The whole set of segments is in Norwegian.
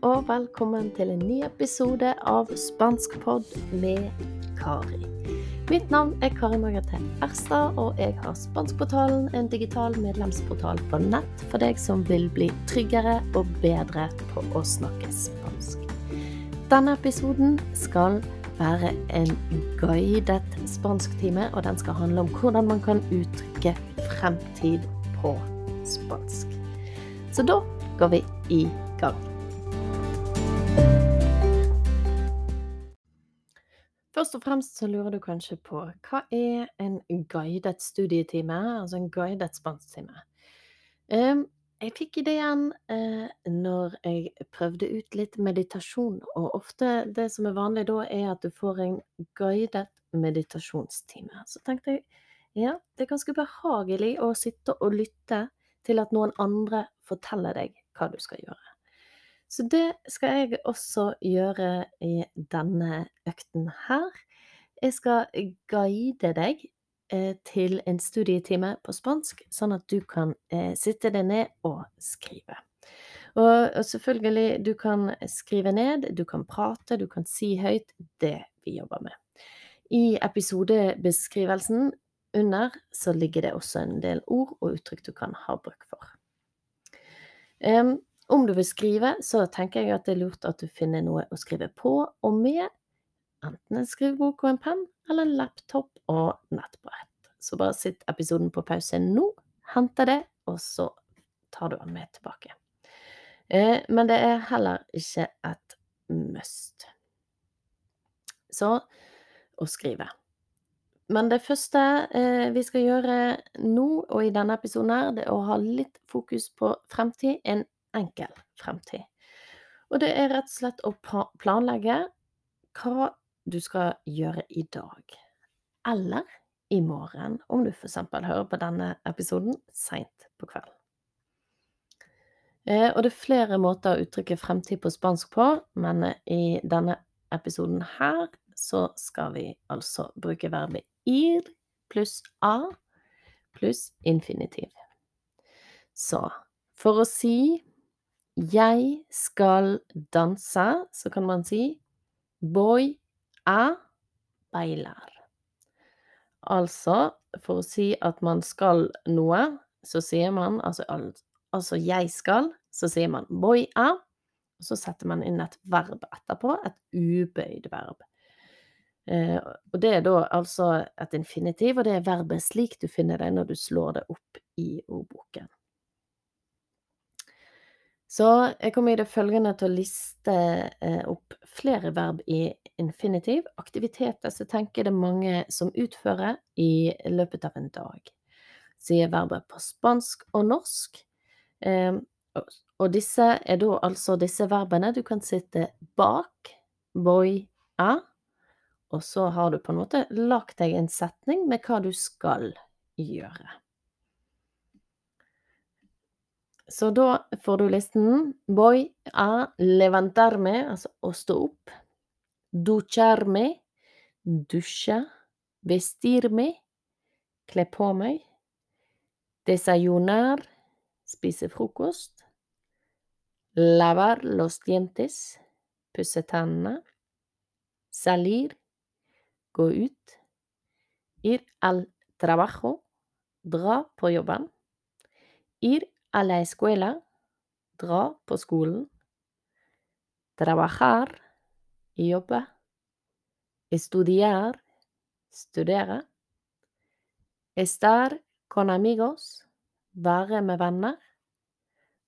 og velkommen til en ny episode av Spanskpod med Kari. Mitt navn er Kari Margrethe Erstad, og jeg har Spanskportalen, en digital medlemsportal på nett for deg som vil bli tryggere og bedre på å snakke spansk. Denne episoden skal være en guidet spansktime, og den skal handle om hvordan man kan uttrykke fremtid på spansk. Så da går vi i gang. Først og fremst så lurer du kanskje på hva er en guidet studietime, altså en guidet spansktime? Jeg fikk ideen eh, når jeg prøvde ut litt meditasjon, og ofte det som er vanlig da, er at du får en guidet meditasjonstime. Så tenkte jeg ja, det er ganske behagelig å sitte og lytte til at noen andre forteller deg hva du skal gjøre. Så det skal jeg også gjøre i denne økten her. Jeg skal guide deg eh, til en studietime på spansk, sånn at du kan eh, sitte deg ned og skrive. Og, selvfølgelig, du kan skrive ned, du kan prate, du kan si høyt det vi jobber med. I episodebeskrivelsen under så ligger det også en del ord og uttrykk du kan ha bruk for. Om du vil skrive, så tenker jeg at det er lurt at du finner noe å skrive på og med, enten en skrivebok og en penn, eller en laptop og nettbrett. Så bare sitt episoden på pause nå, hente det, og så tar du den med tilbake. Eh, men det er heller ikke et must. Så å skrive. Men det første eh, vi skal gjøre nå og i denne episoden, her, det er å ha litt fokus på fremtid. En enkel fremtid. Og det er rett og slett å planlegge hva du skal gjøre i dag. Eller i morgen, om du f.eks. hører på denne episoden seint på kvelden. Eh, og det er flere måter å uttrykke fremtid på spansk på, men i denne episoden her så skal vi altså bruke verbet ir pluss a pluss infinitiv. Så for å si jeg skal danse, så kan man si voy a bailar. Altså, for å si at man skal noe, så sier man altså, altså jeg skal, så sier man voy a, og så setter man inn et verb etterpå, et ubøyd verb. Eh, og det er da altså et infinitiv, og det er verbet slik du finner det når du slår det opp i ordboken. Så jeg kommer i det følgende til å liste eh, opp flere verb i infinitiv, aktiviteter som tenker det mange som utfører i løpet av en dag. Sier verbet på spansk og norsk. Eh, og disse er da altså disse verbene du kan sitte bak, boy, a, og så har du på en måte lagt deg en setning med hva du skal gjøre. Så da får du listen. Voy a levantarme, altså å stå opp. Ducharme, dusje. Vestirme, kle på meg. Desayunar, spise frokost. Lavar los dientes, pusse tennene. Salir, gå ut. Ir al trabajo, dra på jobben. Ir a la escuela, dra på skolen. Trabajar, jobbe. Estudiar, studere. Estar con amigos, være med venner.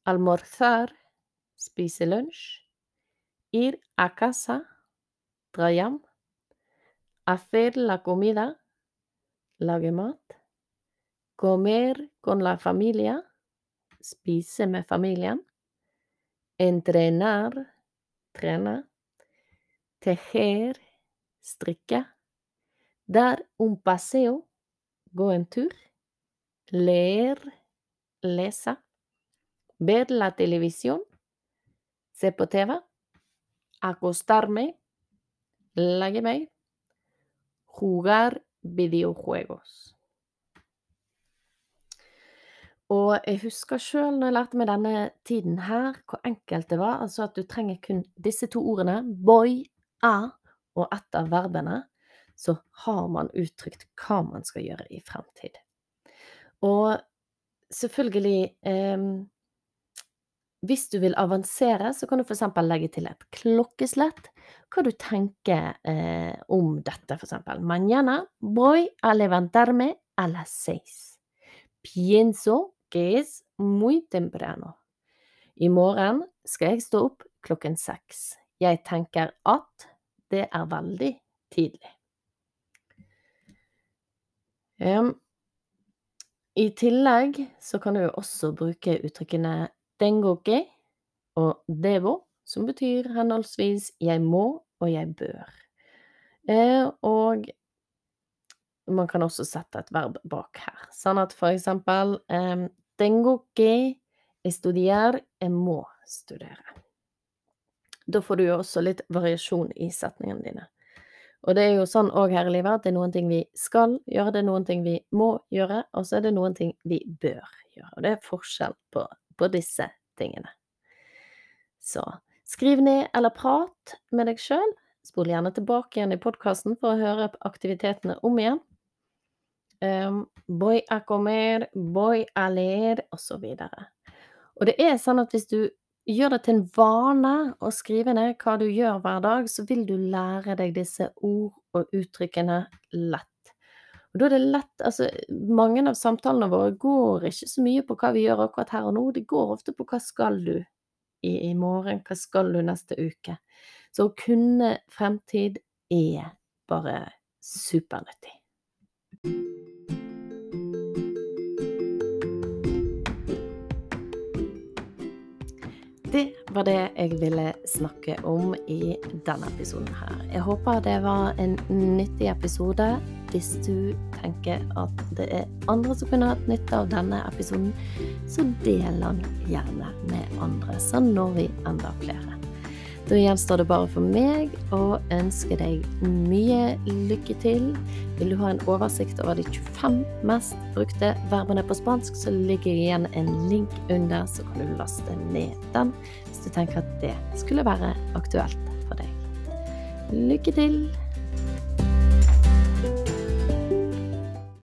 Almorzar, spise lunsj. Ir a casa, dra hjem. Hacer la comida, lage mat. Comer con la familia, spise med. Entrenar, trene. Tejer, strikke. Dar un paseo, gå en tur. Leer, lese. Ver la televisión, se på TV. Acostarme, meg. Jugar videojuegos. Og jeg husker sjøl når jeg lærte meg denne tiden her, hvor enkelt det var. Altså at du trenger kun disse to ordene, boy, a, og ett av verbene, så har man uttrykt hva man skal gjøre i fremtid. Og selvfølgelig eh, Hvis du vil avansere, så kan du f.eks. legge til et klokkeslett. Hva du tenker eh, om dette, f.eks. Mañana voy a levantarme a las seis. Pienso que es muy temprano. I morgen skal jeg stå opp klokken seks. Jeg tenker at det er veldig tidlig. Um, I tillegg så kan du også bruke uttrykkene dengoki og devo, som betyr henholdsvis jeg må og jeg bør. Eh, og man kan også sette et verb bak her, sånn at for eksempel um, Tengo estudiar, jeg må studere. Da får du jo også litt variasjon i setningene dine. Og det er jo sånn òg her i livet at det er noen ting vi skal gjøre, det er noen ting vi må gjøre, og så er det noen ting vi bør gjøre. Og det er forskjell på, på disse tingene. Så skriv ned eller prat med deg sjøl. Spol gjerne tilbake igjen i podkasten for å høre aktivitetene om igjen. Um, voy a comer, voy a leer, osv. Og, det er sånn at hvis du gjør det til en vane å skrive ned hva du gjør hver dag, så vil du lære deg disse ord og uttrykkene lett. Og da er det lett Altså, mange av samtalene våre går ikke så mye på hva vi gjør akkurat her og nå, det går ofte på hva skal du i, i morgen, hva skal du neste uke. Så å kunne fremtid er bare supernyttig. Det var det jeg ville snakke om i denne episoden her. Jeg håper det var en nyttig episode. Hvis du tenker at det er andre som kunne hatt nytte av denne episoden, så del den gjerne med andre, så når vi enda flere. Da gjenstår det bare for meg å ønske deg mye lykke til. Vil du ha en oversikt over de 25 mest brukte verbene på spansk, så ligger igjen en link under, så kan du laste ned den hvis du tenker at det skulle være aktuelt for deg. Lykke til!